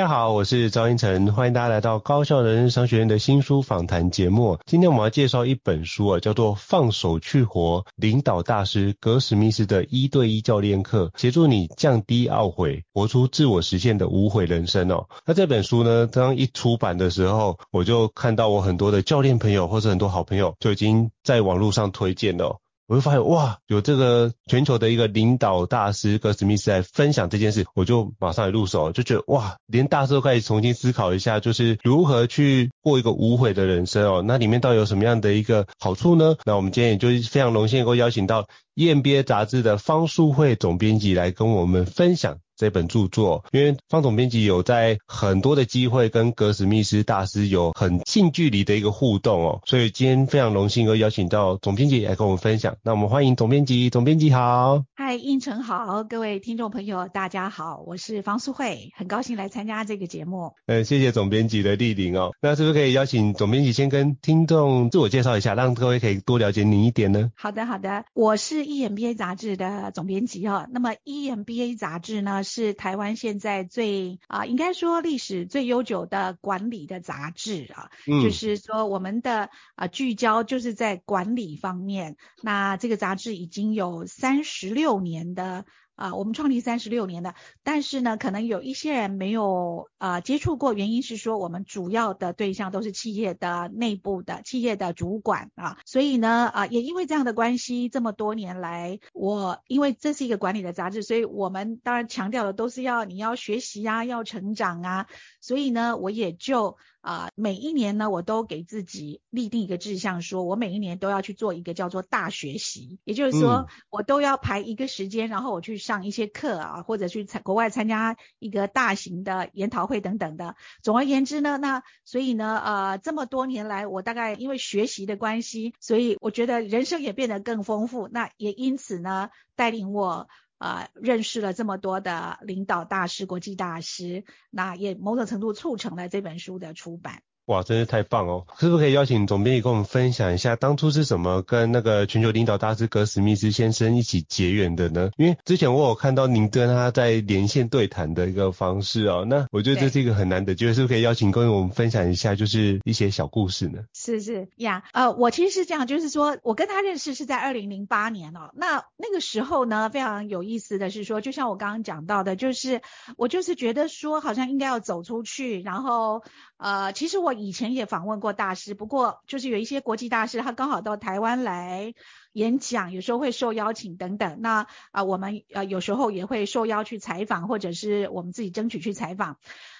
大家好，我是赵英成，欢迎大家来到高校人商学院的新书访谈节目。今天我们要介绍一本书啊，叫做《放手去活》，领导大师葛史密斯的一对一教练课，协助你降低懊悔，活出自我实现的无悔人生哦。那这本书呢，刚一出版的时候，我就看到我很多的教练朋友或者很多好朋友就已经在网络上推荐了。我就发现哇，有这个全球的一个领导大师格史密斯来分享这件事，我就马上也入手，就觉得哇，连大师都开始重新思考一下，就是如何去过一个无悔的人生哦。那里面到底有什么样的一个好处呢？那我们今天也就非常荣幸能够邀请到燕鳖杂志的方淑慧总编辑来跟我们分享。这本著作，因为方总编辑有在很多的机会跟格史密斯大师有很近距离的一个互动哦，所以今天非常荣幸而邀请到总编辑来跟我们分享。那我们欢迎总编辑，总编辑好。嗨，胤丞好，各位听众朋友大家好，我是方素慧，很高兴来参加这个节目。嗯，谢谢总编辑的莅临哦。那是不是可以邀请总编辑先跟听众自我介绍一下，让各位可以多了解您一点呢？好的，好的，我是 EMBA 杂志的总编辑哦。那么 EMBA 杂志呢？是台湾现在最啊、呃，应该说历史最悠久的管理的杂志啊，嗯、就是说我们的啊、呃、聚焦就是在管理方面。那这个杂志已经有三十六年的。啊，我们创立三十六年的，但是呢，可能有一些人没有啊接触过，原因是说我们主要的对象都是企业的内部的企业的主管啊，所以呢，啊也因为这样的关系，这么多年来，我因为这是一个管理的杂志，所以我们当然强调的都是要你要学习啊，要成长啊，所以呢，我也就。啊、呃，每一年呢，我都给自己立定一个志向，说我每一年都要去做一个叫做大学习，也就是说，嗯、我都要排一个时间，然后我去上一些课啊，或者去参国外参加一个大型的研讨会等等的。总而言之呢，那所以呢，呃，这么多年来，我大概因为学习的关系，所以我觉得人生也变得更丰富。那也因此呢，带领我。啊、认识了这么多的领导大师、国际大师，那也某种程度促成了这本书的出版。哇，真是太棒哦！是不是可以邀请总编辑跟我们分享一下，当初是怎么跟那个全球领导大师格史密斯先生一起结缘的呢？因为之前我有看到您跟他在连线对谈的一个方式哦，那我觉得这是一个很难得，就是是不是可以邀请跟我们分享一下，就是一些小故事呢？是是呀，呃，我其实是这样，就是说我跟他认识是在二零零八年哦，那那个时候呢，非常有意思的是说，就像我刚刚讲到的，就是我就是觉得说，好像应该要走出去，然后呃，其实我。以前也访问过大师，不过就是有一些国际大师，他刚好到台湾来演讲，有时候会受邀请等等。那啊、我们呃有时候也会受邀去采访，或者是我们自己争取去采访。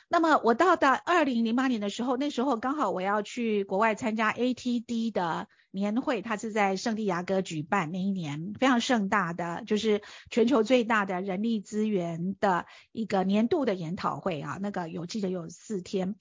那么我到的二零零八年的时候，那时候刚好我要去国外参加 ATD 的年会，它是在圣地亚哥举办，那一年非常盛大的，就是全球最大的人力资源的一个年度的研讨会啊，那个有记得有四天。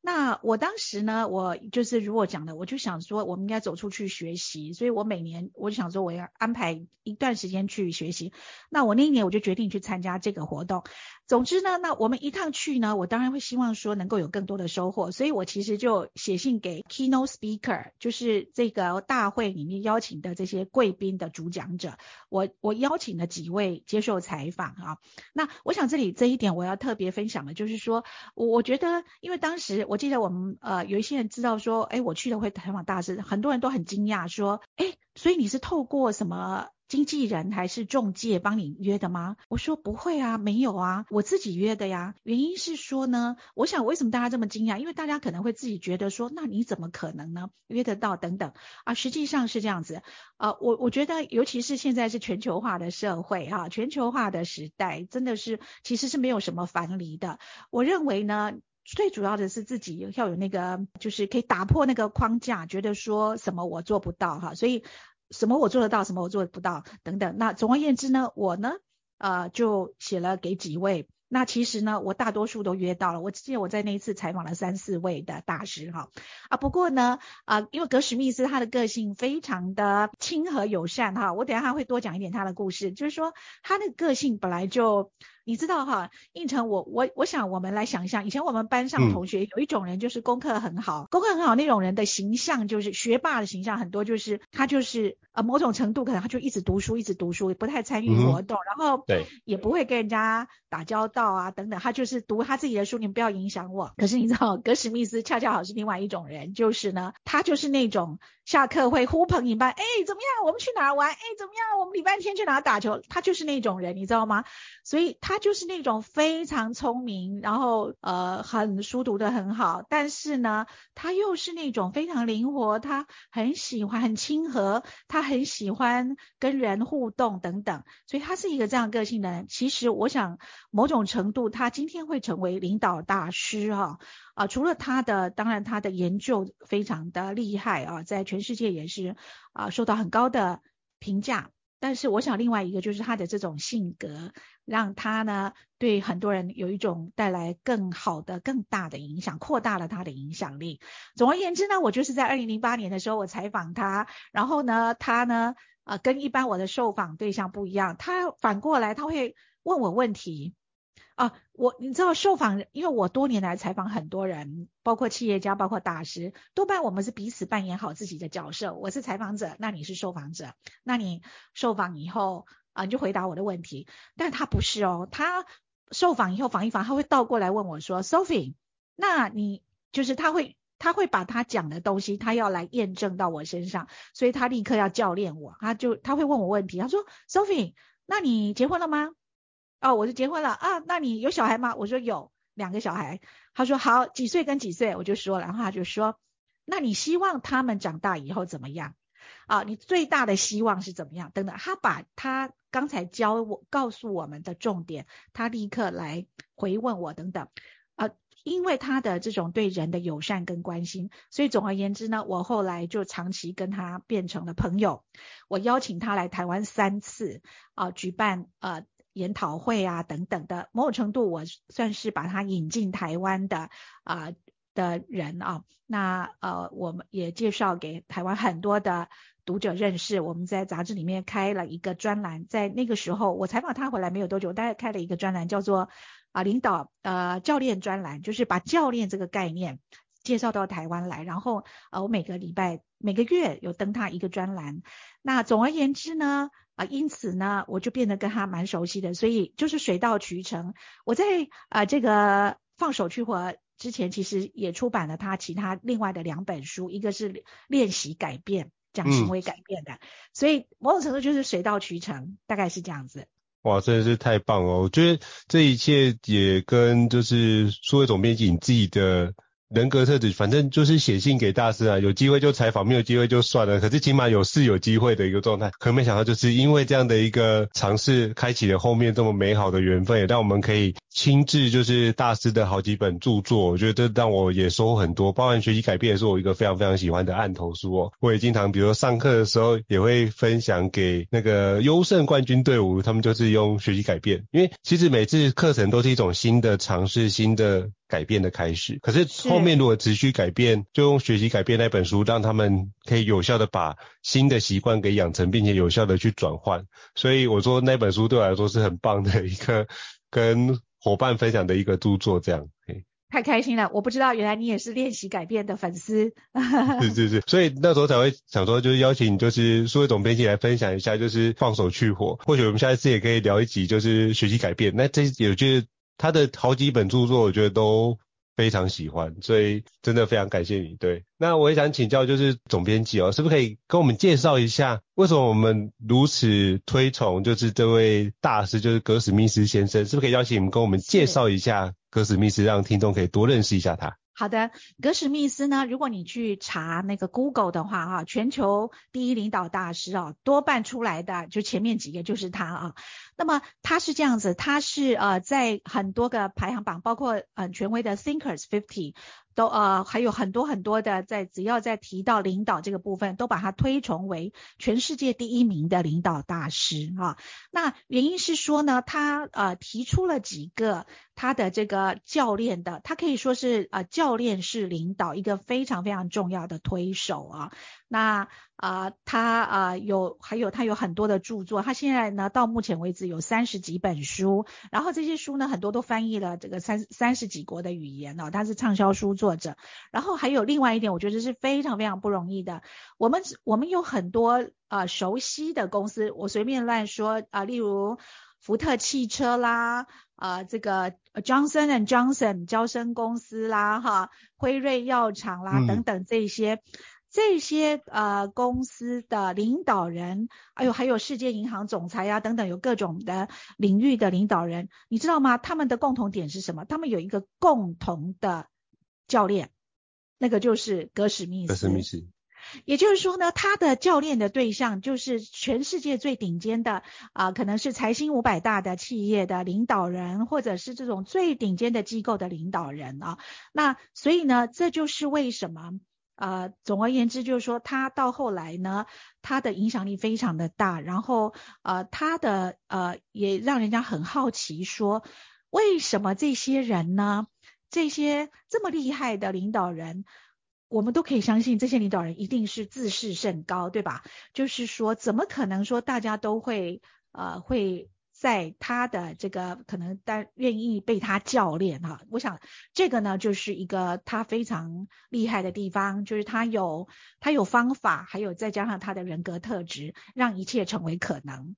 那我当时呢，我就是如果讲的，我就想说，我们应该走出去学习，所以我每年我就想说，我要安排一段时间去学习。那我那一年我就决定去参加这个活动。总之呢，那我们一趟去呢，我当然会希望说能够有更多的收获，所以我其实就写信给 keynote speaker，就是这个大会里面邀请的这些贵宾的主讲者，我我邀请了几位接受采访啊。那我想这里这一点我要特别分享的，就是说我我觉得，因为当时我记得我们呃有一些人知道说，哎，我去了会采访大师，很多人都很惊讶说，哎，所以你是透过什么？经纪人还是中介帮你约的吗？我说不会啊，没有啊，我自己约的呀。原因是说呢，我想为什么大家这么惊讶？因为大家可能会自己觉得说，那你怎么可能呢？约得到等等啊，实际上是这样子。呃，我我觉得，尤其是现在是全球化的社会哈，全球化的时代，真的是其实是没有什么藩篱的。我认为呢。最主要的是自己要有那个，就是可以打破那个框架，觉得说什么我做不到哈，所以什么我做得到，什么我做不到等等。那总而言之呢，我呢，呃，就写了给几位。那其实呢，我大多数都约到了。我记得我在那一次采访了三四位的大师哈啊。不过呢，啊，因为格史密斯他的个性非常的亲和友善哈，我等一下会多讲一点他的故事，就是说他的个性本来就。你知道哈，胤丞，我我我想我们来想一下，以前我们班上同学有一种人，就是功课很好，嗯、功课很好那种人的形象，就是学霸的形象，很多就是他就是呃某种程度可能他就一直读书，一直读书，也不太参与活动，嗯、然后对也不会跟人家打交道啊等等，他就是读他自己的书，你们不要影响我。可是你知道，格史密斯恰恰好是另外一种人，就是呢，他就是那种下课会呼朋引伴，哎怎么样，我们去哪儿玩？哎怎么样，我们礼拜天去哪儿打球？他就是那种人，你知道吗？所以他。就是那种非常聪明，然后呃很书读得很好，但是呢，他又是那种非常灵活，他很喜欢很亲和，他很喜欢跟人互动等等，所以他是一个这样个性的人。其实我想某种程度，他今天会成为领导大师哈啊，除了他的，当然他的研究非常的厉害啊，在全世界也是啊受到很高的评价。但是我想另外一个就是他的这种性格，让他呢对很多人有一种带来更好的、更大的影响，扩大了他的影响力。总而言之呢，我就是在二零零八年的时候我采访他，然后呢，他呢，啊，跟一般我的受访对象不一样，他反过来他会问我问题。啊，我你知道受访人，因为我多年来采访很多人，包括企业家，包括大师，多半我们是彼此扮演好自己的角色。我是采访者，那你是受访者，那你受访以后啊，你就回答我的问题。但他不是哦，他受访以后访一访，他会倒过来问我说：“Sophie，那你就是他会他会把他讲的东西，他要来验证到我身上，所以他立刻要教练我，他就他会问我问题，他说：‘Sophie，那你结婚了吗？’哦，我就结婚了啊，那你有小孩吗？我说有两个小孩。他说好，几岁跟几岁？我就说了，然后他就说，那你希望他们长大以后怎么样？啊，你最大的希望是怎么样？等等，他把他刚才教我、告诉我们的重点，他立刻来回问我等等。啊，因为他的这种对人的友善跟关心，所以总而言之呢，我后来就长期跟他变成了朋友。我邀请他来台湾三次，啊，举办呃。研讨会啊等等的，某种程度我算是把他引进台湾的啊、的人啊，那呃我们也介绍给台湾很多的读者认识。我们在杂志里面开了一个专栏，在那个时候我采访他回来没有多久，大概开了一个专栏，叫做啊、领导呃教练专栏，就是把教练这个概念介绍到台湾来。然后呃我每个礼拜每个月有登他一个专栏。那总而言之呢。啊，因此呢，我就变得跟他蛮熟悉的，所以就是水到渠成。我在啊这个放手去活之前，其实也出版了他其他另外的两本书，一个是练习改变，讲行为改变的，嗯、所以某种程度就是水到渠成，大概是这样子。哇，真的是太棒了！我觉得这一切也跟就是数位总编辑你自己的。人格特质，反正就是写信给大师啊，有机会就采访，没有机会就算了。可是起码有是有机会的一个状态，可没想到就是因为这样的一个尝试，开启了后面这么美好的缘分，也让我们可以亲自就是大师的好几本著作。我觉得这让我也收获很多，包含学习改变也是我一个非常非常喜欢的案头书哦。我也经常，比如说上课的时候，也会分享给那个优胜冠军队伍，他们就是用学习改变，因为其实每次课程都是一种新的尝试，新的。改变的开始，可是后面如果持续改变，就用学习改变那本书，让他们可以有效的把新的习惯给养成，并且有效的去转换。所以我说那本书对我来说是很棒的一个跟伙伴分享的一个著作，这样。太开心了，我不知道原来你也是练习改变的粉丝。是是是，所以那时候才会想说，就是邀请就是数位总编辑来分享一下，就是放手去火。或许我们下一次也可以聊一集，就是学习改变。那这有就是。他的好几本著作，我觉得都非常喜欢，所以真的非常感谢你。对，那我也想请教，就是总编辑哦，是不是可以跟我们介绍一下，为什么我们如此推崇，就是这位大师，就是格史密斯先生，是不是可以邀请你们跟我们介绍一下格史密斯，让听众可以多认识一下他？好的，格史密斯呢，如果你去查那个 Google 的话啊，全球第一领导大师啊，多半出来的就前面几个就是他啊。那么他是这样子，他是呃在很多个排行榜，包括呃权威的 Thinkers Fifty。都呃还有很多很多的在只要在提到领导这个部分，都把他推崇为全世界第一名的领导大师、啊。那原因是说呢，他呃提出了几个他的这个教练的，他可以说是呃教练式领导一个非常非常重要的推手啊。那啊、呃，他啊、呃、有还有他有很多的著作，他现在呢到目前为止有三十几本书，然后这些书呢很多都翻译了这个三三十几国的语言哦，他是畅销书作者。然后还有另外一点，我觉得是非常非常不容易的。我们我们有很多啊、呃、熟悉的公司，我随便乱说啊、呃，例如福特汽车啦，啊、呃、这个 Johnson and Johnson 交生公司啦，哈辉瑞药厂啦、嗯、等等这些。这些呃公司的领导人，哎呦，还有世界银行总裁呀、啊、等等，有各种的领域的领导人，你知道吗？他们的共同点是什么？他们有一个共同的教练，那个就是格史密斯。格史密斯。也就是说呢，他的教练的对象就是全世界最顶尖的啊、呃，可能是财新五百大的企业的领导人，或者是这种最顶尖的机构的领导人啊。那所以呢，这就是为什么。呃，总而言之，就是说他到后来呢，他的影响力非常的大，然后呃，他的呃也让人家很好奇，说为什么这些人呢，这些这么厉害的领导人，我们都可以相信这些领导人一定是自视甚高，对吧？就是说，怎么可能说大家都会呃会。在他的这个可能但愿意被他教练哈，我想这个呢就是一个他非常厉害的地方，就是他有他有方法，还有再加上他的人格特质，让一切成为可能。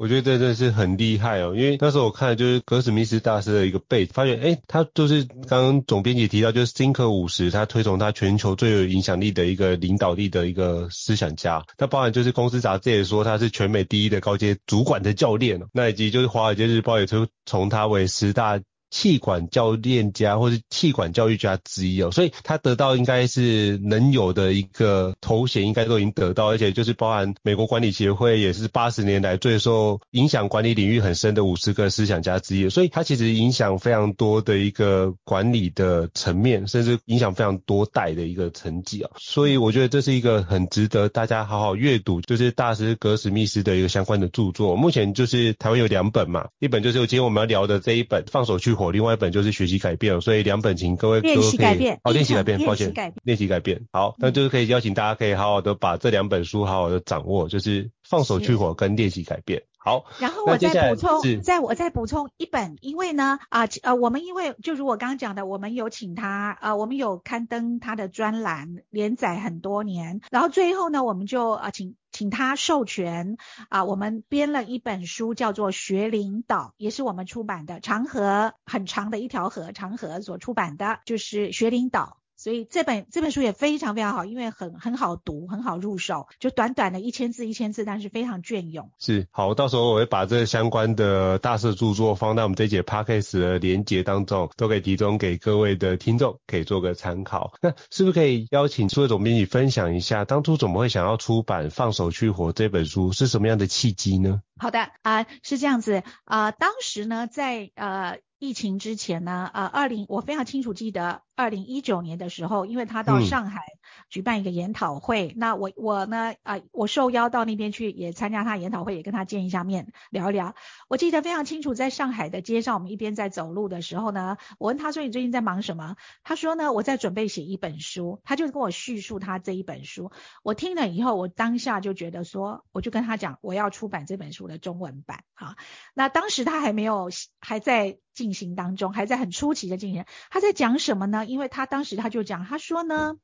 我觉得这真的是很厉害哦，因为那时候我看的就是格史密斯大师的一个背，发现诶他就是刚刚总编辑提到，就是 Thinker 50，他推崇他全球最有影响力的一个领导力的一个思想家。那包含就是公司杂志也说他是全美第一的高阶主管的教练，那以及就是华尔街日报也推崇他为十大。气管教练家或是气管教育家之一哦，所以他得到应该是能有的一个头衔，应该都已经得到，而且就是包含美国管理协会也是八十年来最受影响管理领域很深的五十个思想家之一，所以他其实影响非常多的一个管理的层面，甚至影响非常多代的一个成绩啊，所以我觉得这是一个很值得大家好好阅读，就是大师格史密斯的一个相关的著作。目前就是台湾有两本嘛，一本就是今天我们要聊的这一本《放手去火》，另外一本就是学习改变，所以两本请各位都可以练习改变，哦，练习改变，抱歉，练习改变，好，那就是可以邀请大家可以好好的把这两本书好好的掌握，就是放手去火跟练习改变。好，然后我再补充，再我再补充一本，因为呢，啊呃，我们因为就如我刚刚讲的，我们有请他，呃，我们有刊登他的专栏，连载很多年，然后最后呢，我们就啊请请他授权，啊，我们编了一本书，叫做《学领导》，也是我们出版的，长河很长的一条河，长河所出版的，就是《学领导》。所以这本这本书也非常非常好，因为很很好读，很好入手，就短短的一千字一千字，但是非常隽永。是，好，到时候我会把这相关的大师著作放在我们这一节 podcast 的连接当中，都可以提供给各位的听众，可以做个参考。那是不是可以邀请数位总编辑分享一下，当初怎么会想要出版《放手去活》这本书，是什么样的契机呢？好的啊、呃，是这样子啊、呃，当时呢，在呃。疫情之前呢，呃，二零我非常清楚记得，二零一九年的时候，因为他到上海举办一个研讨会，嗯、那我我呢，呃，我受邀到那边去也参加他研讨会，也跟他见一下面，聊一聊。我记得非常清楚，在上海的街上，我们一边在走路的时候呢，我问他说：“你最近在忙什么？”他说呢：“我在准备写一本书。”他就跟我叙述他这一本书。我听了以后，我当下就觉得说，我就跟他讲，我要出版这本书的中文版。啊，那当时他还没有还在。进行当中，还在很初期的进行。他在讲什么呢？因为他当时他就讲，他说呢，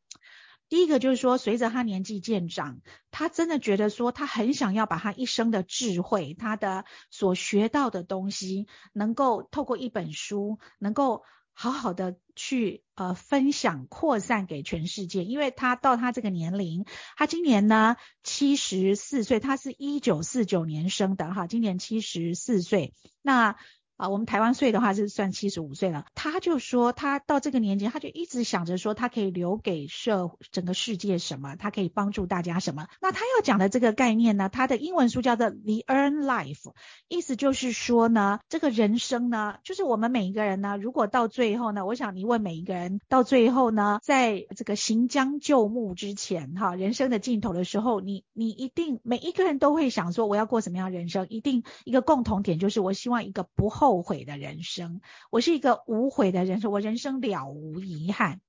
第一个就是说，随着他年纪渐长，他真的觉得说，他很想要把他一生的智慧，他的所学到的东西，能够透过一本书，能够好好的去呃分享、扩散给全世界。因为他到他这个年龄，他今年呢七十四岁，他是一九四九年生的哈，今年七十四岁。那啊，我们台湾岁的话是算七十五岁了。他就说，他到这个年纪，他就一直想着说，他可以留给社整个世界什么，他可以帮助大家什么。那他要讲的这个概念呢，他的英文书叫做 The Earn Life，意思就是说呢，这个人生呢，就是我们每一个人呢，如果到最后呢，我想你问每一个人，到最后呢，在这个行将就木之前，哈，人生的尽头的时候，你你一定每一个人都会想说，我要过什么样的人生？一定一个共同点就是，我希望一个不后。后悔的人生，我是一个无悔的人生，我人生了无遗憾。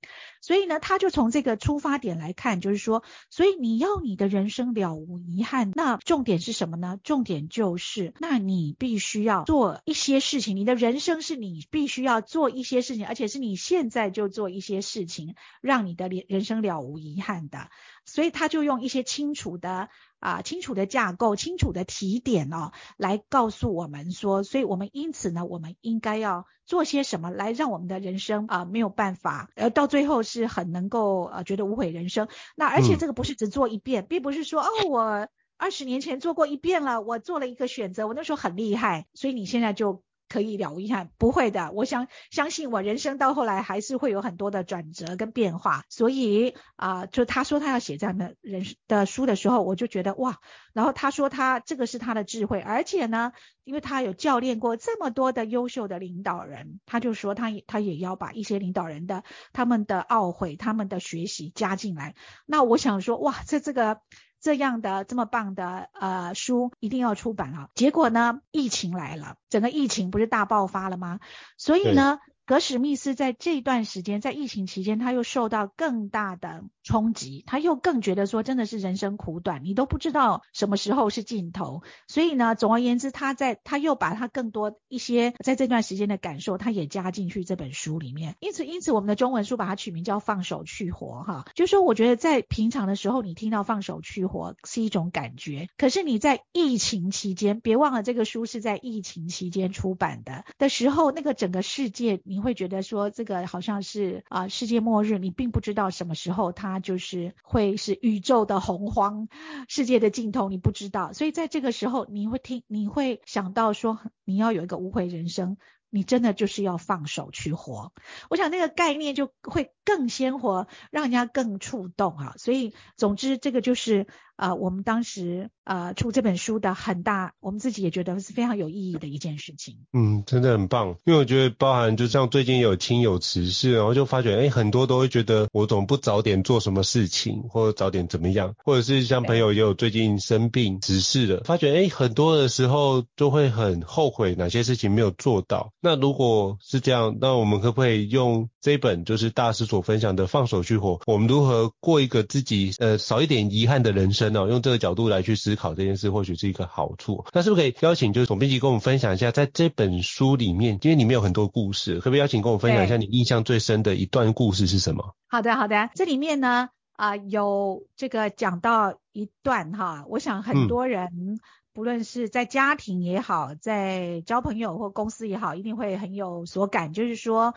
所以呢，他就从这个出发点来看，就是说，所以你要你的人生了无遗憾，那重点是什么呢？重点就是，那你必须要做一些事情，你的人生是你必须要做一些事情，而且是你现在就做一些事情，让你的人生了无遗憾的。所以他就用一些清楚的啊、呃、清楚的架构、清楚的提点哦，来告诉我们说，所以我们因此呢，我们应该要做些什么来让我们的人生啊、呃、没有办法，呃到最后是很能够呃觉得无悔人生。那而且这个不是只做一遍，嗯、并不是说哦我二十年前做过一遍了，我做了一个选择，我那时候很厉害，所以你现在就。可以了无遗憾，不会的。我想相信我，人生到后来还是会有很多的转折跟变化。所以啊、就他说他要写这样的人的书的时候，我就觉得哇。然后他说他这个是他的智慧，而且呢，因为他有教练过这么多的优秀的领导人，他就说他也他也要把一些领导人的他们的懊悔、他们的学习加进来。那我想说哇，这这个。这样的这么棒的呃书一定要出版啊！结果呢，疫情来了，整个疫情不是大爆发了吗？所以呢。格史密斯在这段时间，在疫情期间，他又受到更大的冲击，他又更觉得说，真的是人生苦短，你都不知道什么时候是尽头。所以呢，总而言之，他在他又把他更多一些在这段时间的感受，他也加进去这本书里面。因此，因此我们的中文书把它取名叫《放手去活》哈，就是说，我觉得在平常的时候，你听到“放手去活”是一种感觉，可是你在疫情期间，别忘了这个书是在疫情期间出版的的时候，那个整个世界你。会觉得说这个好像是啊、世界末日，你并不知道什么时候它就是会是宇宙的洪荒，世界的尽头，你不知道。所以在这个时候，你会听，你会想到说，你要有一个无悔人生，你真的就是要放手去活。我想那个概念就会更鲜活，让人家更触动啊。所以总之，这个就是。啊、呃，我们当时呃出这本书的很大，我们自己也觉得是非常有意义的一件事情。嗯，真的很棒，因为我觉得包含就像最近有亲友辞世，然后就发觉，哎，很多都会觉得我总不早点做什么事情，或者早点怎么样，或者是像朋友也有最近生病辞世的，发觉，哎，很多的时候都会很后悔哪些事情没有做到。那如果是这样，那我们可不可以用这一本就是大师所分享的《放手去活》，我们如何过一个自己呃少一点遗憾的人生？用这个角度来去思考这件事，或许是一个好处。那是不是可以邀请就是总编辑跟我们分享一下，在这本书里面，因为里面有很多故事，可不可以邀请跟我们分享一下你印象最深的一段故事是什么？好的，好的。这里面呢，啊、呃，有这个讲到一段哈，我想很多人、嗯、不论是在家庭也好，在交朋友或公司也好，一定会很有所感，就是说。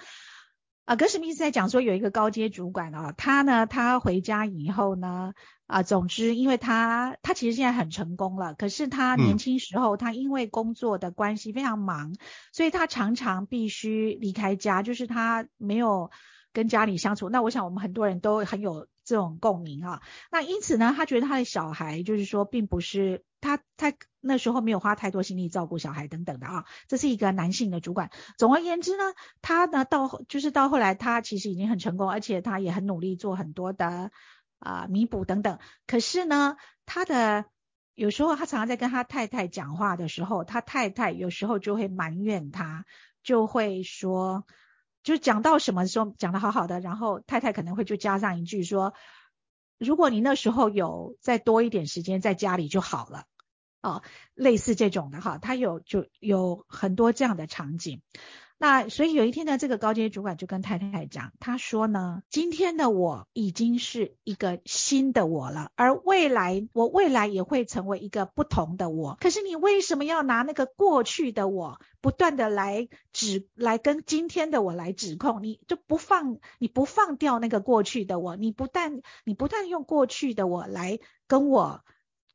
啊，格史密斯在讲说有一个高阶主管啊，他呢，他回家以后呢，啊，总之，因为他他其实现在很成功了，可是他年轻时候他因为工作的关系非常忙，所以他常常必须离开家，就是他没有跟家里相处。那我想我们很多人都很有这种共鸣啊。那因此呢，他觉得他的小孩就是说，并不是。他他那时候没有花太多心力照顾小孩等等的啊，这是一个男性的主管。总而言之呢，他呢到就是到后来，他其实已经很成功，而且他也很努力做很多的啊、弥补等等。可是呢，他的有时候他常常在跟他太太讲话的时候，他太太有时候就会埋怨他，就会说，就讲到什么时候讲的好好的，然后太太可能会就加上一句说。如果你那时候有再多一点时间在家里就好了，哦，类似这种的哈，他有就有很多这样的场景。那所以有一天呢，这个高阶主管就跟太太讲，他说呢，今天的我已经是一个新的我了，而未来我未来也会成为一个不同的我。可是你为什么要拿那个过去的我不断的来指来跟今天的我来指控？你就不放你不放掉那个过去的我，你不但你不但用过去的我来跟我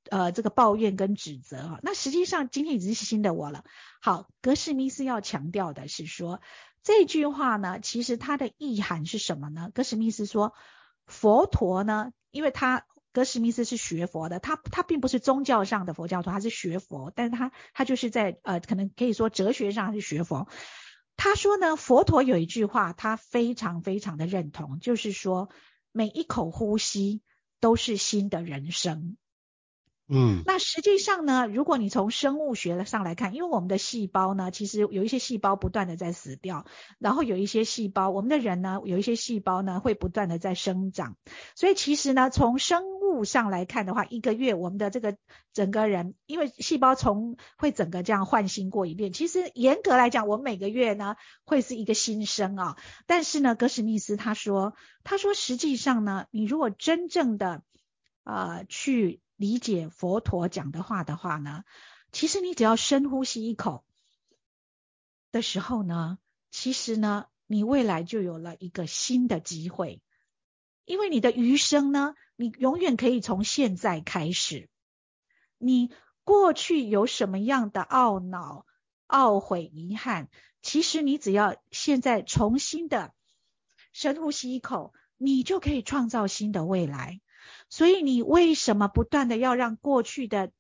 呃这个抱怨跟指责啊。那实际上今天已经是新的我了。好，格史密斯要强调的是说，这句话呢，其实它的意涵是什么呢？格史密斯说，佛陀呢，因为他格什密斯是学佛的，他他并不是宗教上的佛教徒，他是学佛，但是他他就是在呃，可能可以说哲学上是学佛。他说呢，佛陀有一句话，他非常非常的认同，就是说，每一口呼吸都是新的人生。嗯，那实际上呢，如果你从生物学上来看，因为我们的细胞呢，其实有一些细胞不断的在死掉，然后有一些细胞，我们的人呢，有一些细胞呢会不断的在生长，所以其实呢，从生物上来看的话，一个月我们的这个整个人，因为细胞从会整个这样换新过一遍，其实严格来讲，我每个月呢会是一个新生啊，但是呢，格史密斯他说，他说实际上呢，你如果真正的啊、去。理解佛陀讲的话的话呢，其实你只要深呼吸一口的时候呢，其实呢，你未来就有了一个新的机会，因为你的余生呢，你永远可以从现在开始。你过去有什么样的懊恼、懊悔、遗憾，其实你只要现在重新的深呼吸一口，你就可以创造新的未来。所以你为什么不断的要让过去的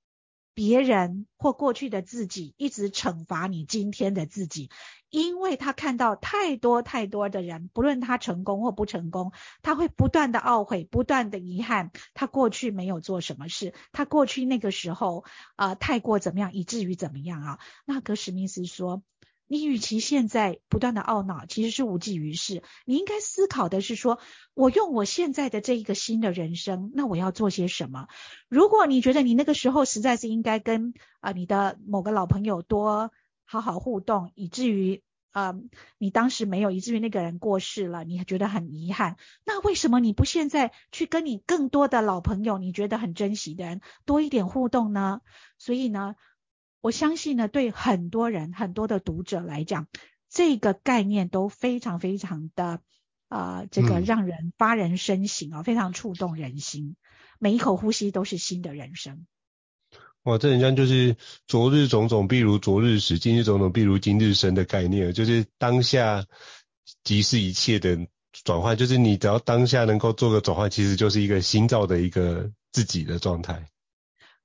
别人或过去的自己一直惩罚你今天的自己？因为他看到太多太多的人，不论他成功或不成功，他会不断的懊悔，不断的遗憾，他过去没有做什么事，他过去那个时候啊、太过怎么样，以至于怎么样啊？那格史密斯说。你与其现在不断的懊恼，其实是无济于事。你应该思考的是说，我用我现在的这一个新的人生，那我要做些什么？如果你觉得你那个时候实在是应该跟啊、你的某个老朋友多好好互动，以至于啊、呃、你当时没有，以至于那个人过世了，你还觉得很遗憾。那为什么你不现在去跟你更多的老朋友，你觉得很珍惜的人多一点互动呢？所以呢？我相信呢，对很多人、很多的读者来讲，这个概念都非常非常的啊、呃，这个让人发人深省啊、哦嗯，非常触动人心。每一口呼吸都是新的人生。哇，这很像就是昨日种种，譬如昨日死；今日种种，譬如今日生的概念，就是当下即是一切的转换。就是你只要当下能够做个转换，其实就是一个新造的一个自己的状态。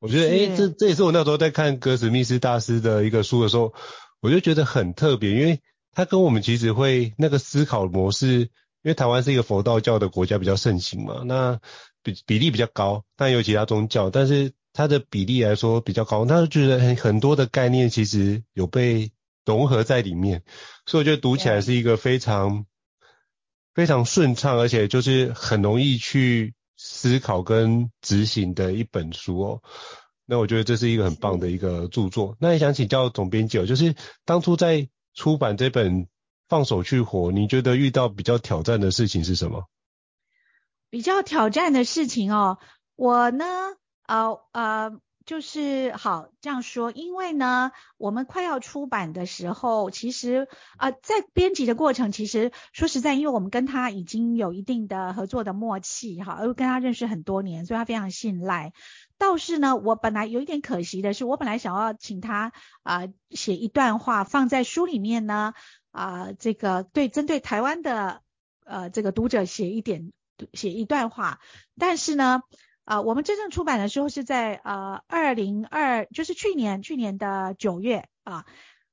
我觉得，诶，这这也是我那时候在看格史密斯大师的一个书的时候，我就觉得很特别，因为他跟我们其实会那个思考模式，因为台湾是一个佛道教的国家比较盛行嘛，那比比例比较高，但有其他宗教，但是它的比例来说比较高，他就觉得很很多的概念其实有被融合在里面，所以我觉得读起来是一个非常非常顺畅，而且就是很容易去。思考跟执行的一本书哦，那我觉得这是一个很棒的一个著作。那也想请教总编辑哦，就是当初在出版这本《放手去活》，你觉得遇到比较挑战的事情是什么？比较挑战的事情哦，我呢，啊啊。就是好这样说，因为呢，我们快要出版的时候，其实啊、在编辑的过程，其实说实在，因为我们跟他已经有一定的合作的默契，哈，而跟他认识很多年，所以他非常信赖。倒是呢，我本来有一点可惜的是，我本来想要请他啊、写一段话放在书里面呢，啊、这个对针对台湾的呃这个读者写一点写一段话，但是呢。啊、我们真正出版的时候是在呃二零二，就是去年去年的九月啊。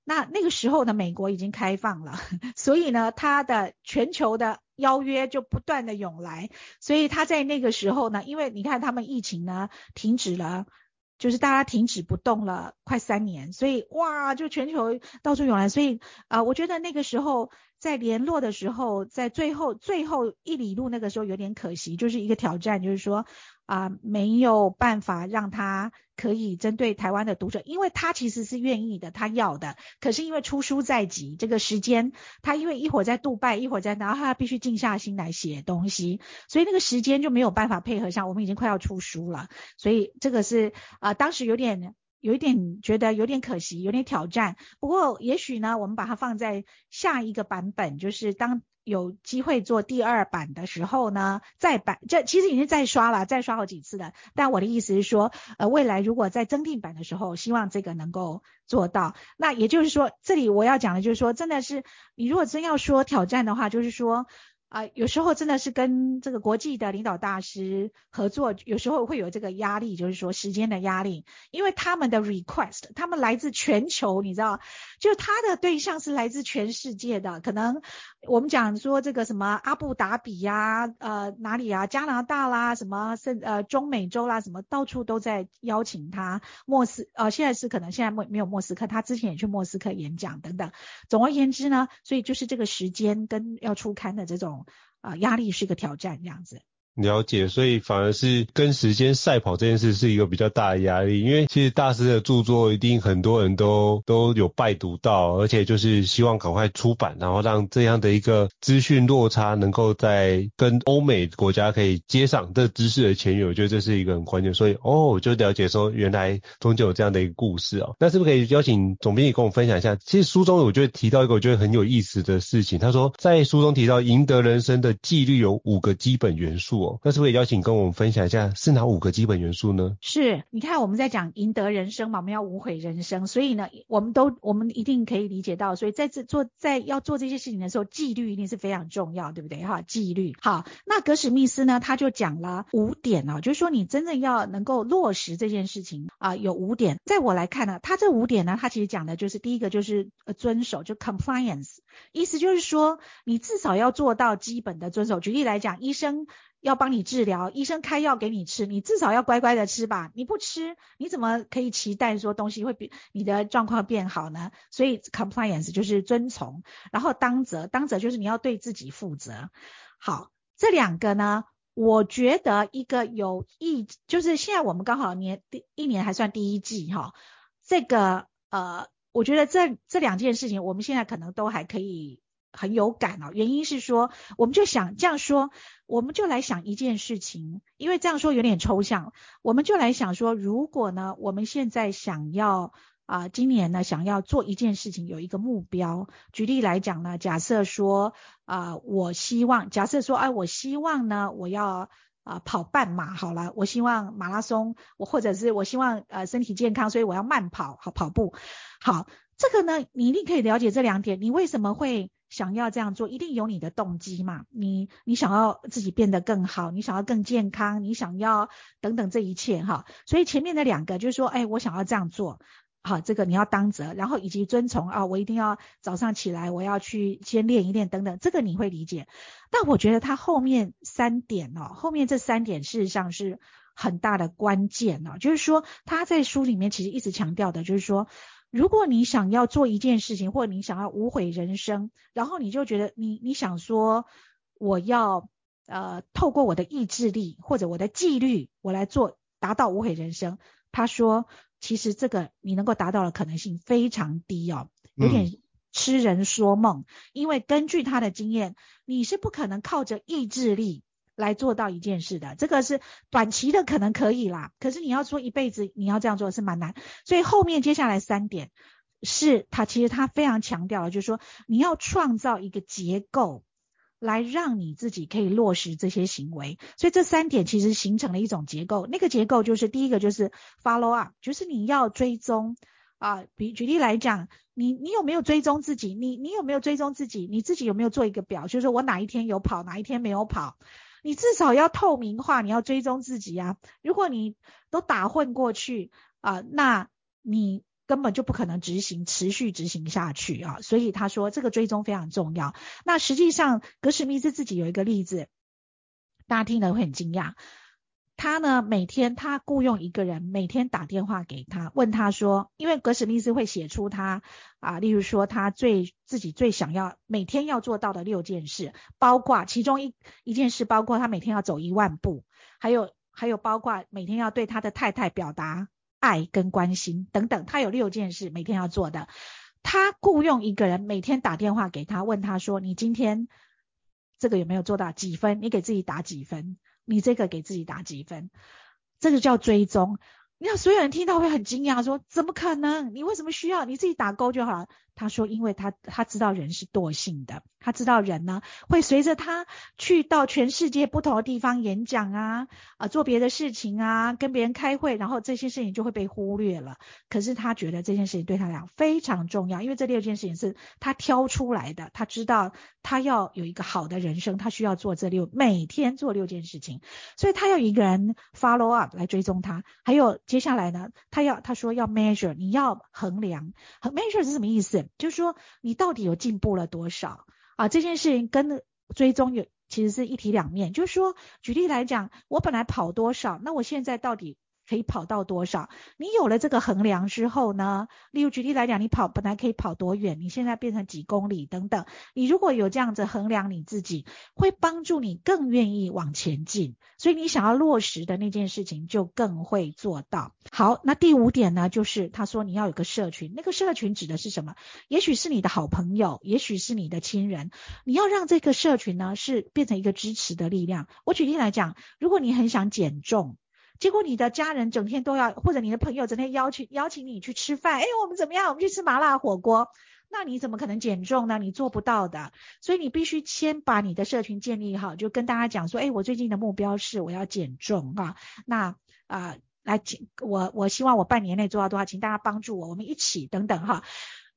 那那个时候呢，美国已经开放了，所以呢，他的全球的邀约就不断的涌来，所以他在那个时候呢，因为你看他们疫情呢停止了，就是大家停止不动了快三年，所以哇，就全球到处涌来，所以啊、我觉得那个时候在联络的时候，在最后最后一里路那个时候有点可惜，就是一个挑战，就是说。啊、呃，没有办法让他可以针对台湾的读者，因为他其实是愿意的，他要的。可是因为出书在即，这个时间他因为一会儿在杜拜，一会儿在，然后他必须静下心来写东西，所以那个时间就没有办法配合上。我们已经快要出书了，所以这个是啊、呃，当时有点有一点觉得有点可惜，有点挑战。不过也许呢，我们把它放在下一个版本，就是当。有机会做第二版的时候呢，再版这其实已经在刷了，再刷好几次的。但我的意思是说，呃，未来如果在增订版的时候，希望这个能够做到。那也就是说，这里我要讲的就是说，真的是你如果真要说挑战的话，就是说。啊、有时候真的是跟这个国际的领导大师合作，有时候会有这个压力，就是说时间的压力，因为他们的 request，他们来自全球，你知道，就他的对象是来自全世界的，可能我们讲说这个什么阿布达比呀，呃哪里啊，加拿大啦，什么甚呃中美洲啦，什么到处都在邀请他，莫斯呃现在是可能现在没没有莫斯科，他之前也去莫斯科演讲等等，总而言之呢，所以就是这个时间跟要出刊的这种。啊，压力是一个挑战，这样子。了解，所以反而是跟时间赛跑这件事是一个比较大的压力，因为其实大师的著作一定很多人都都有拜读到，而且就是希望赶快出版，然后让这样的一个资讯落差能够在跟欧美国家可以接上这知识的前沿，我觉得这是一个很关键。所以哦，我就了解说原来中间有这样的一个故事哦。那是不是可以邀请总编辑跟我分享一下？其实书中我觉得提到一个我觉得很有意思的事情，他说在书中提到赢得人生的纪律有五个基本元素。那是不是也邀请跟我们分享一下是哪五个基本元素呢？是，你看我们在讲赢得人生嘛，我们要无悔人生，所以呢，我们都我们一定可以理解到，所以在这做在要做这些事情的时候，纪律一定是非常重要，对不对？哈，纪律。好，那格史密斯呢，他就讲了五点啊，就是说你真正要能够落实这件事情啊，有五点。在我来看呢，他这五点呢，他其实讲的就是第一个就是呃遵守，就 compliance，意思就是说你至少要做到基本的遵守。举例来讲，医生。要帮你治疗，医生开药给你吃，你至少要乖乖的吃吧。你不吃，你怎么可以期待说东西会比你的状况变好呢？所以 compliance 就是遵从，然后当责，当责就是你要对自己负责。好，这两个呢，我觉得一个有意，就是现在我们刚好年第一年还算第一季哈，这个呃，我觉得这这两件事情，我们现在可能都还可以。很有感哦，原因是说，我们就想这样说，我们就来想一件事情，因为这样说有点抽象，我们就来想说，如果呢，我们现在想要啊、今年呢想要做一件事情，有一个目标，举例来讲呢，假设说啊、我希望，假设说，哎，我希望呢，我要啊、跑半马好了，我希望马拉松，我或者是我希望呃身体健康，所以我要慢跑，好跑步，好，这个呢，你一定可以了解这两点，你为什么会？想要这样做，一定有你的动机嘛？你你想要自己变得更好，你想要更健康，你想要等等这一切哈。所以前面的两个就是说，哎，我想要这样做，好，这个你要当责，然后以及遵从啊，我一定要早上起来，我要去先练一练等等，这个你会理解。但我觉得他后面三点哦，后面这三点事实上是很大的关键哦，就是说他在书里面其实一直强调的就是说。如果你想要做一件事情，或者你想要无悔人生，然后你就觉得你你想说，我要呃透过我的意志力或者我的纪律，我来做达到无悔人生。他说，其实这个你能够达到的可能性非常低哦，有点痴人说梦。嗯。因为根据他的经验，你是不可能靠着意志力。来做到一件事的，这个是短期的可能可以啦，可是你要说一辈子你要这样做是蛮难，所以后面接下来三点是他其实他非常强调的，就是说你要创造一个结构来让你自己可以落实这些行为，所以这三点其实形成了一种结构，那个结构就是第一个就是 follow up，就是你要追踪啊，比举例来讲，你你有没有追踪自己？你你有没有追踪自己？你自己有没有做一个表？就是说我哪一天有跑，哪一天没有跑？你至少要透明化，你要追踪自己啊！如果你都打混过去啊、那你根本就不可能执行，持续执行下去啊！所以他说这个追踪非常重要。那实际上格史密斯自己有一个例子，大家听了会很惊讶。他呢，每天他雇佣一个人，每天打电话给他，问他说，因为格史密斯会写出他啊，例如说他最自己最想要每天要做到的六件事，包括其中一一件事，包括他每天要走一万步，还有还有包括每天要对他的太太表达爱跟关心等等，他有六件事每天要做的。他雇佣一个人，每天打电话给他，问他说，你今天这个有没有做到几分？你给自己打几分？你这个给自己打几分？这个叫追踪。你看所有人听到会很惊讶，说怎么可能？你为什么需要？你自己打勾就好了。他说，因为他他知道人是惰性的，他知道人呢会随着他去到全世界不同的地方演讲啊，啊、做别的事情啊，跟别人开会，然后这些事情就会被忽略了。可是他觉得这件事情对他来讲非常重要，因为这六件事情是他挑出来的，他知道他要有一个好的人生，他需要做这六每天做六件事情，所以他要一个人 follow up 来追踪他，还有接下来呢，他要他说要 measure，你要衡量，measure 是什么意思？就是说，你到底有进步了多少啊？这件事情跟追踪有其实是一体两面。就是说，举例来讲，我本来跑多少，那我现在到底？可以跑到多少？你有了这个衡量之后呢？例如举例来讲，你跑本来可以跑多远，你现在变成几公里等等。你如果有这样子衡量你自己，会帮助你更愿意往前进。所以你想要落实的那件事情就更会做到。好，那第五点呢，就是他说你要有个社群，那个社群指的是什么？也许是你的好朋友，也许是你的亲人。你要让这个社群呢是变成一个支持的力量。我举例来讲，如果你很想减重。结果你的家人整天都要，或者你的朋友整天邀请邀请你去吃饭，哎，我们怎么样？我们去吃麻辣火锅，那你怎么可能减重呢？你做不到的。所以你必须先把你的社群建立好，就跟大家讲说，哎，我最近的目标是我要减重啊。那啊、呃，来，我我希望我半年内做到多少，请大家帮助我，我们一起等等哈。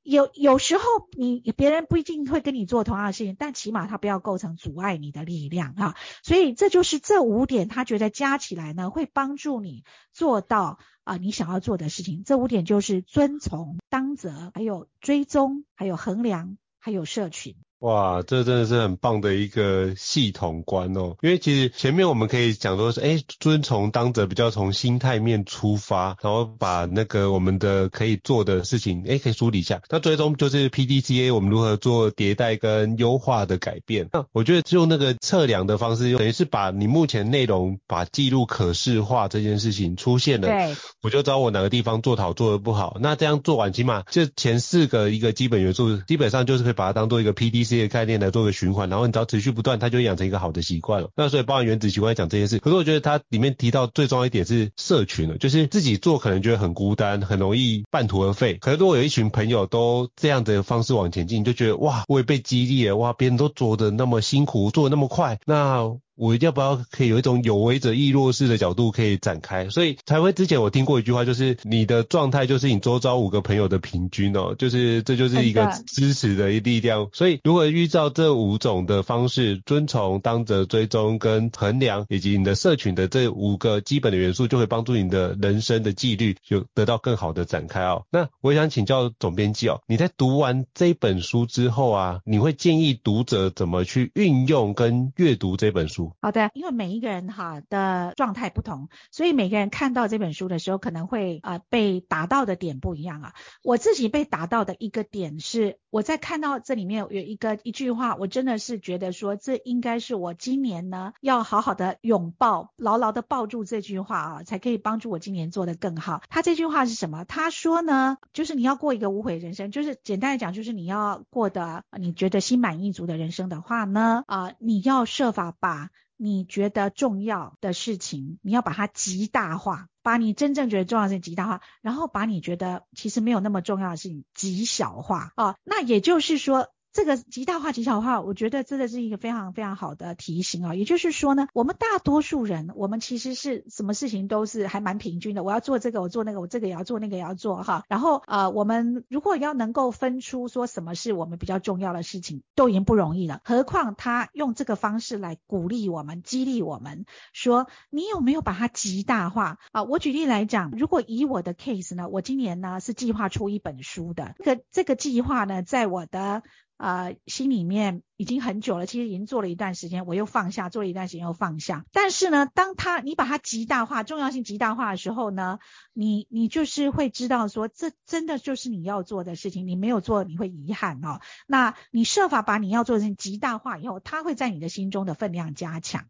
有有时候你别人不一定会跟你做同样的事情，但起码他不要构成阻碍你的力量哈。所以这就是这五点，他觉得加起来呢会帮助你做到啊、你想要做的事情。这五点就是遵从、当责，还有追踪，还有衡量，还有社群。哇，这真的是很棒的一个系统观哦。因为其实前面我们可以讲说是，哎，遵从当责比较从心态面出发，然后把那个我们的可以做的事情，哎，可以梳理一下。那最终就是 PDCA，我们如何做迭代跟优化的改变。那我觉得用那个测量的方式，等于是把你目前内容把记录可视化这件事情出现了，对，我就知道我哪个地方做得好，做的不好。那这样做完，起码就前四个一个基本元素，基本上就是可以把它当做一个 PDCA。这些概念来做个循环，然后你只要持续不断，它就会养成一个好的习惯了。那所以包含原子习惯讲这些事，可是我觉得它里面提到最重要一点是社群了，就是自己做可能觉得很孤单，很容易半途而废。可是如果有一群朋友都这样的方式往前进，就觉得哇，我也被激励了，哇，别人都做的那么辛苦，做的那么快，那。我一定要不要可以有一种有为者亦若是的角度可以展开，所以才会之前我听过一句话，就是你的状态就是你周遭五个朋友的平均哦，就是这就是一个支持的力量。所以如果依照这五种的方式，遵从、当责、追踪跟衡量，以及你的社群的这五个基本的元素，就会帮助你的人生的纪律有得到更好的展开哦。那我想请教总编辑哦，你在读完这本书之后啊，你会建议读者怎么去运用跟阅读这本书？好的，因为每一个人哈的状态不同，所以每个人看到这本书的时候，可能会呃被打到的点不一样啊。我自己被打到的一个点是，我在看到这里面有一个一句话，我真的是觉得说，这应该是我今年呢要好好的拥抱，牢牢的抱住这句话啊，才可以帮助我今年做得更好。他这句话是什么？他说呢，就是你要过一个无悔人生，就是简单来讲，就是你要过得你觉得心满意足的人生的话呢，啊、你要设法把。你觉得重要的事情，你要把它极大化，把你真正觉得重要性极大化，然后把你觉得其实没有那么重要的事情极小化啊。那也就是说。这个极大化、极小化，我觉得真的是一个非常非常好的提醒啊。也就是说呢，我们大多数人，我们其实是什么事情都是还蛮平均的。我要做这个，我做那个，我这个也要做，那个也要做哈。然后呃，我们如果要能够分出说什么是我们比较重要的事情，都已经不容易了。何况他用这个方式来鼓励我们、激励我们，说你有没有把它极大化啊？我举例来讲，如果以我的 case 呢，我今年呢是计划出一本书的。这个这个计划呢，在我的啊，心里面已经很久了，其实已经做了一段时间，我又放下，做了一段时间又放下。但是呢，当他你把它极大化，重要性极大化的时候呢，你你就是会知道说，这真的就是你要做的事情，你没有做你会遗憾哦。那你设法把你要做的事情极大化以后，它会在你的心中的分量加强。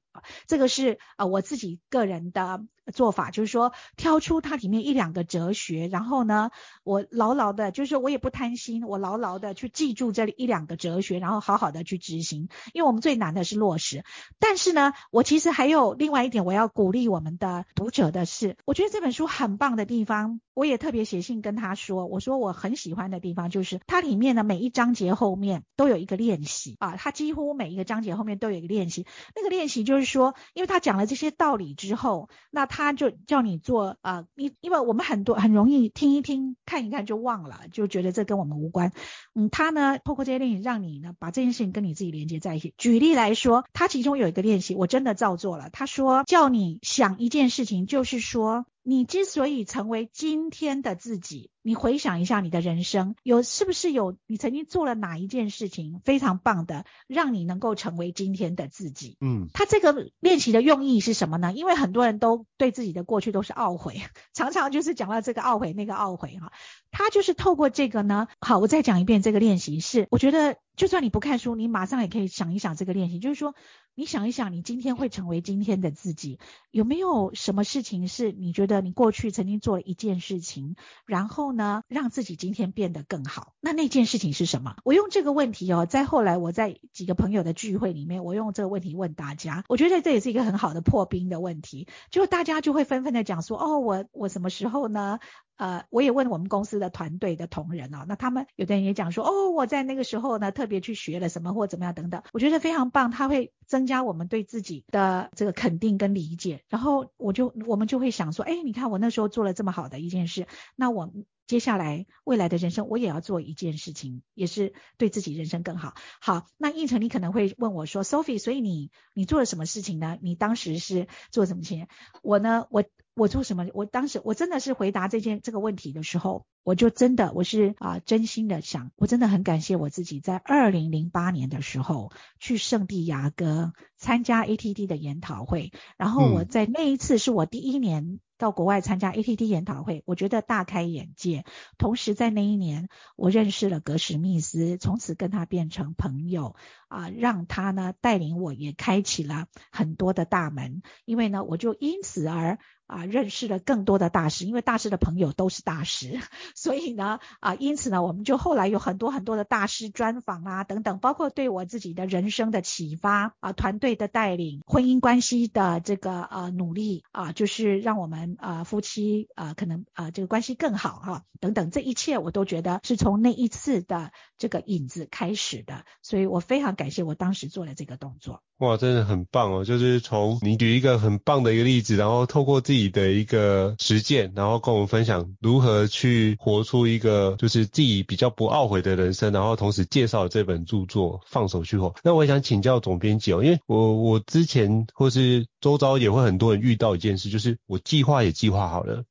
这个是呃我自己个人的做法，就是说挑出它里面一两个哲学，然后呢，我牢牢的，就是我也不贪心，我牢牢的去记住这一两个哲学，然后好好的去执行，因为我们最难的是落实。但是呢，我其实还有另外一点，我要鼓励我们的读者的是，我觉得这本书很棒的地方，我也特别写信跟他说，我说我很喜欢的地方就是它里面的每一章节后面都有一个练习啊，它几乎每一个章节后面都有一个练习。那个练习就是说，因为他讲了这些道理之后，那他就叫你做啊，你因为我们很多很容易听一听、看一看就忘了，就觉得这跟我们无关。嗯，他呢，透过这些练习，让你呢把这件事情跟你自己连接在一起。举例来说，他其中有一个练习，我真的照做了。他说，叫你想一件事情，就是说。你之所以成为今天的自己，你回想一下你的人生，有是不是有你曾经做了哪一件事情非常棒的，让你能够成为今天的自己？嗯，他这个练习的用意是什么呢？因为很多人都对自己的过去都是懊悔，常常就是讲到这个懊悔那个懊悔哈。他就是透过这个呢，好，我再讲一遍这个练习是，我觉得就算你不看书，你马上也可以想一想这个练习，就是说。你想一想，你今天会成为今天的自己，有没有什么事情是你觉得你过去曾经做了一件事情，然后呢，让自己今天变得更好？那那件事情是什么？我用这个问题哦，在后来我在几个朋友的聚会里面，我用这个问题问大家，我觉得这也是一个很好的破冰的问题，就大家就会纷纷的讲说，哦，我我什么时候呢？呃，我也问我们公司的团队的同仁哦，那他们有的人也讲说，哦，我在那个时候呢，特别去学了什么或怎么样等等，我觉得非常棒，他会增加我们对自己的这个肯定跟理解，然后我就我们就会想说，哎，你看我那时候做了这么好的一件事，那我接下来未来的人生我也要做一件事情，也是对自己人生更好。好，那应成你可能会问我说，Sophie，所以你你做了什么事情呢？你当时是做什么事情？我呢，我。我做什么？我当时我真的是回答这件这个问题的时候，我就真的我是啊、呃、真心的想，我真的很感谢我自己在二零零八年的时候去圣地亚哥参加 ATD 的研讨会，然后我在那一次是我第一年到国外参加 ATT 研讨会，我觉得大开眼界。同时在那一年，我认识了格史密斯，从此跟他变成朋友啊、让他呢带领我也开启了很多的大门，因为呢我就因此而。啊，认识了更多的大师，因为大师的朋友都是大师，所以呢，啊，因此呢，我们就后来有很多很多的大师专访啊，等等，包括对我自己的人生的启发啊，团队的带领，婚姻关系的这个呃努力啊，就是让我们啊夫妻啊可能啊这个关系更好哈、等等，这一切我都觉得是从那一次的这个影子开始的，所以我非常感谢我当时做了这个动作。哇，真的很棒哦！就是从你举一个很棒的一个例子，然后透过自己的一个实践，然后跟我们分享如何去活出一个就是自己比较不懊悔的人生，然后同时介绍这本著作《放手去活》。那我也想请教总编辑哦，因为我我之前或是周遭也会很多人遇到一件事，就是我计划也计划好了。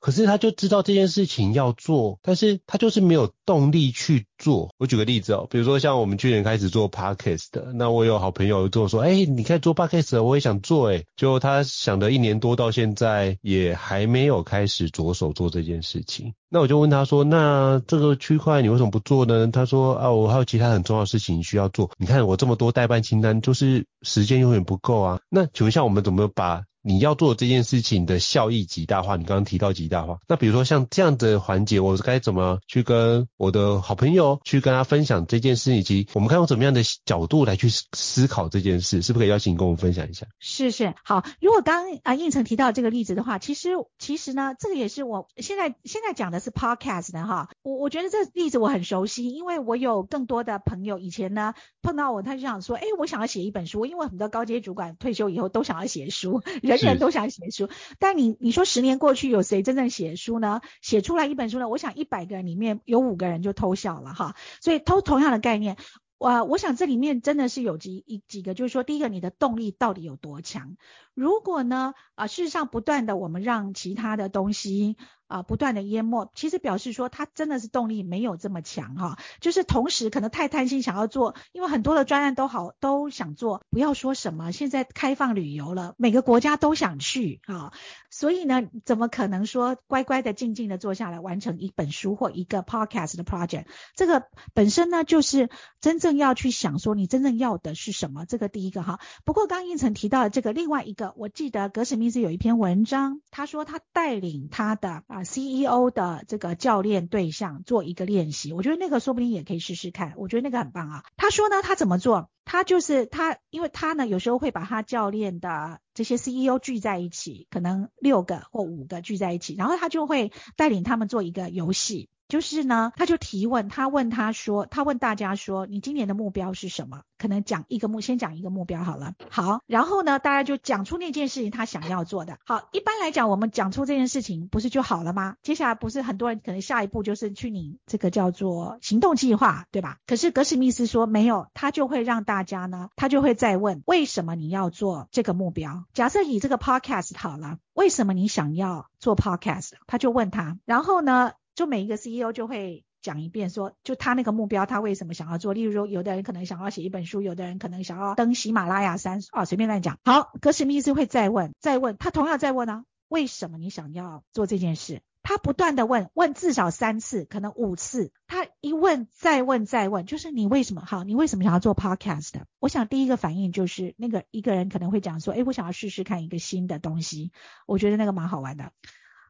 可是他就知道这件事情要做，但是他就是没有动力去做。我举个例子哦，比如说像我们去年开始做 podcast 的，那我有好朋友跟我说，哎，你开始做 podcast，我也想做，哎，就他想了一年多到现在也还没有开始着手做这件事情。那我就问他说，那这个区块你为什么不做呢？他说啊，我还有其他很重要的事情需要做。你看我这么多代办清单，就是时间永远不够啊。那请问一下，我们怎么把你要做这件事情的效益极大化，你刚刚提到极大化，那比如说像这样的环节，我该怎么去跟我的好朋友去跟他分享这件事，以及我们看用怎么样的角度来去思考这件事，是不是可以邀请你跟我们分享一下？是是，好。如果刚啊胤丞提到这个例子的话，其实其实呢，这个也是我现在现在讲的是 podcast 的哈，我我觉得这个例子我很熟悉，因为我有更多的朋友以前呢碰到我，他就想说，哎，我想要写一本书，因为很多高阶主管退休以后都想要写书。人人都想写书，但你你说十年过去，有谁真正写书呢？写出来一本书呢？我想一百个人里面有五个人就偷笑了哈。所以偷同样的概念，我我想这里面真的是有几一几个，就是说第一个，你的动力到底有多强？如果呢啊，事实上不断的我们让其他的东西。啊，不断的淹没，其实表示说他真的是动力没有这么强哈，就是同时可能太贪心想要做，因为很多的专案都好都想做，不要说什么现在开放旅游了，每个国家都想去啊，所以呢，怎么可能说乖乖的静静的坐下来完成一本书或一个 podcast 的 project？这个本身呢，就是真正要去想说你真正要的是什么，这个第一个哈。不过刚应成提到的这个另外一个，我记得格史密斯有一篇文章，他说他带领他的啊。CEO 的这个教练对象做一个练习，我觉得那个说不定也可以试试看，我觉得那个很棒啊。他说呢，他怎么做？他就是他，因为他呢有时候会把他教练的这些 CEO 聚在一起，可能六个或五个聚在一起，然后他就会带领他们做一个游戏。就是呢，他就提问，他问他说，他问大家说，你今年的目标是什么？可能讲一个目，先讲一个目标好了。好，然后呢，大家就讲出那件事情他想要做的。好，一般来讲，我们讲出这件事情不是就好了吗？接下来不是很多人可能下一步就是去领这个叫做行动计划，对吧？可是格史密斯说没有，他就会让大家呢，他就会再问，为什么你要做这个目标？假设以这个 podcast 好了，为什么你想要做 podcast？他就问他，然后呢？就每一个 CEO 就会讲一遍说，就他那个目标，他为什么想要做。例如说，有的人可能想要写一本书，有的人可能想要登喜马拉雅山，哦，随便乱讲。好，格什密斯会再问，再问，他同样再问呢、啊，为什么你想要做这件事？他不断的问，问至少三次，可能五次。他一问再问再问，就是你为什么好？你为什么想要做 podcast？我想第一个反应就是那个一个人可能会讲说，诶，我想要试试看一个新的东西，我觉得那个蛮好玩的。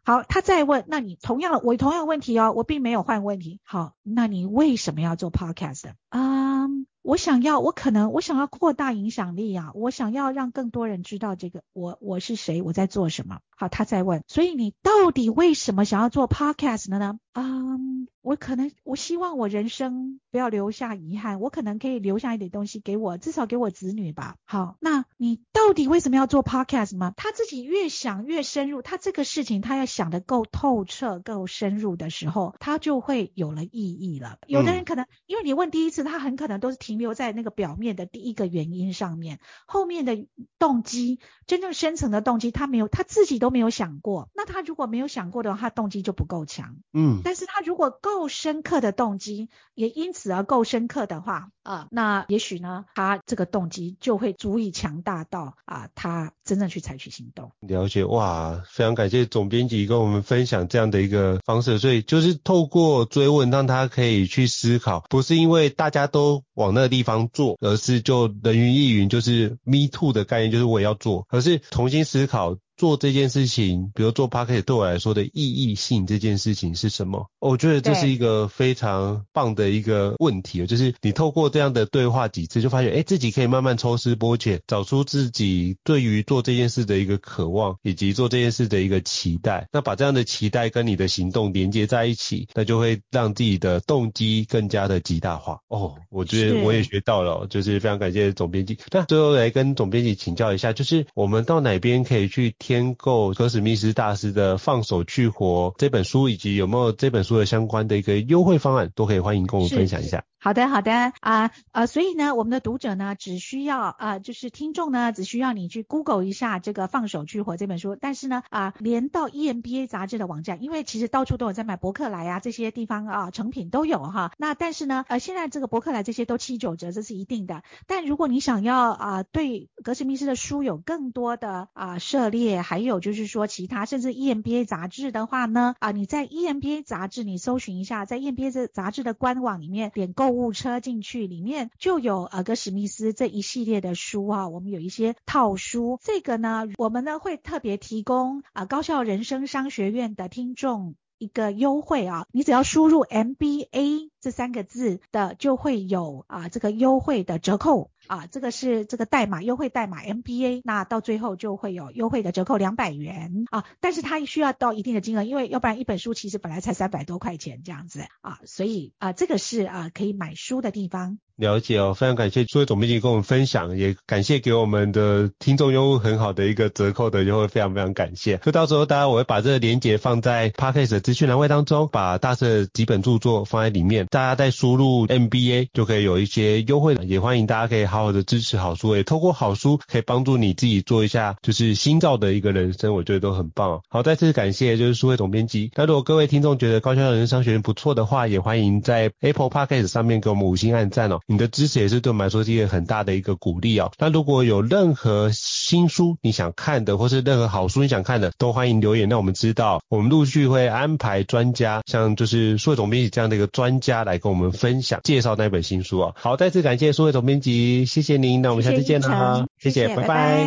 好，他再问，那你同样的，我同样问题哦，我并没有换问题。好，那你为什么要做 podcast？啊、um,？我想要，我可能我想要扩大影响力啊，我想要让更多人知道这个我我是谁，我在做什么。好，他再问，所以你到底为什么想要做 podcast 呢？嗯、um,，我可能我希望我人生不要留下遗憾，我可能可以留下一点东西给我，至少给我子女吧。好，那你到底为什么要做 podcast 吗？他自己越想越深入，他这个事情他要想的够透彻、够深入的时候，他就会有了意义了。有的人可能、嗯、因为你问第一次，他很可能都是停留在那个表面的第一个原因上面，后面的动机，真正深层的动机，他没有，他自己都没有想过。那他如果没有想过的话，他动机就不够强。嗯。但是他如果够深刻的动机，也因此而够深刻的话，啊，那也许呢，他这个动机就会足以强大到啊，他真正去采取行动。了解，哇，非常感谢总编辑跟我们分享这样的一个方式，所以就是透过追问，让他可以去思考，不是因为大家都往那个地方做，而是就人云亦云，就是 me too 的概念，就是我也要做，而是重新思考。做这件事情，比如做 Podcast 对我来说的意义性，这件事情是什么？我觉得这是一个非常棒的一个问题，就是你透过这样的对话几次，就发现，哎，自己可以慢慢抽丝剥茧，找出自己对于做这件事的一个渴望，以及做这件事的一个期待。那把这样的期待跟你的行动连接在一起，那就会让自己的动机更加的极大化。哦，我觉得我也学到了，就是非常感谢总编辑。那最后来跟总编辑请教一下，就是我们到哪边可以去添购科史密斯大师的《放手去活》这本书，以及有没有这本书的相关的一个优惠方案，都可以欢迎跟我们分享一下。好的，好的啊，呃，所以呢，我们的读者呢，只需要啊、就是听众呢，只需要你去 Google 一下这个《放手去活》这本书，但是呢，啊、连到 EMBA 杂志的网站，因为其实到处都有在卖博客来啊，这些地方啊，成品都有哈。那但是呢，呃，现在这个博客来这些都七九折，这是一定的。但如果你想要啊、对格什密斯的书有更多的啊、涉猎，还有就是说其他甚至 EMBA 杂志的话呢，啊、你在 EMBA 杂志你搜寻一下，在 EMBA 这杂志的官网里面点购。购物车进去，里面就有呃格史密斯这一系列的书啊，我们有一些套书，这个呢，我们呢会特别提供啊、高校人生商学院的听众一个优惠啊，你只要输入 MBA 这三个字的，就会有啊、这个优惠的折扣。啊，这个是这个代码优惠代码 MBA，那到最后就会有优惠的折扣两百元啊，但是它需要到一定的金额，因为要不然一本书其实本来才三百多块钱这样子啊，所以啊，这个是啊可以买书的地方。了解哦，非常感谢诸位总编辑跟我们分享，也感谢给我们的听众用户很好的一个折扣的优惠，非常非常感谢。就到时候大家我会把这个链接放在 Podcast 的资讯栏位当中，把大师的几本著作放在里面，大家再输入 MBA 就可以有一些优惠的，也欢迎大家可以好好的支持好书，也透过好书可以帮助你自己做一下就是新造的一个人生，我觉得都很棒。好，再次感谢就是书会总编辑。那如果各位听众觉得高效人生商学院不错的话，也欢迎在 Apple Podcast 上面给我们五星按赞哦。你的支持也是对我们来说是一个很大的一个鼓励哦。那如果有任何新书你想看的，或是任何好书你想看的，都欢迎留言让我们知道。我们陆续会安排专家，像就是数位总编辑这样的一个专家来跟我们分享介绍那本新书哦。好，再次感谢书会总编辑，谢谢您。那我们下次见了哈谢，谢谢，拜拜。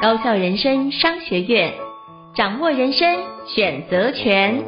高校人生商学院。掌握人生选择权。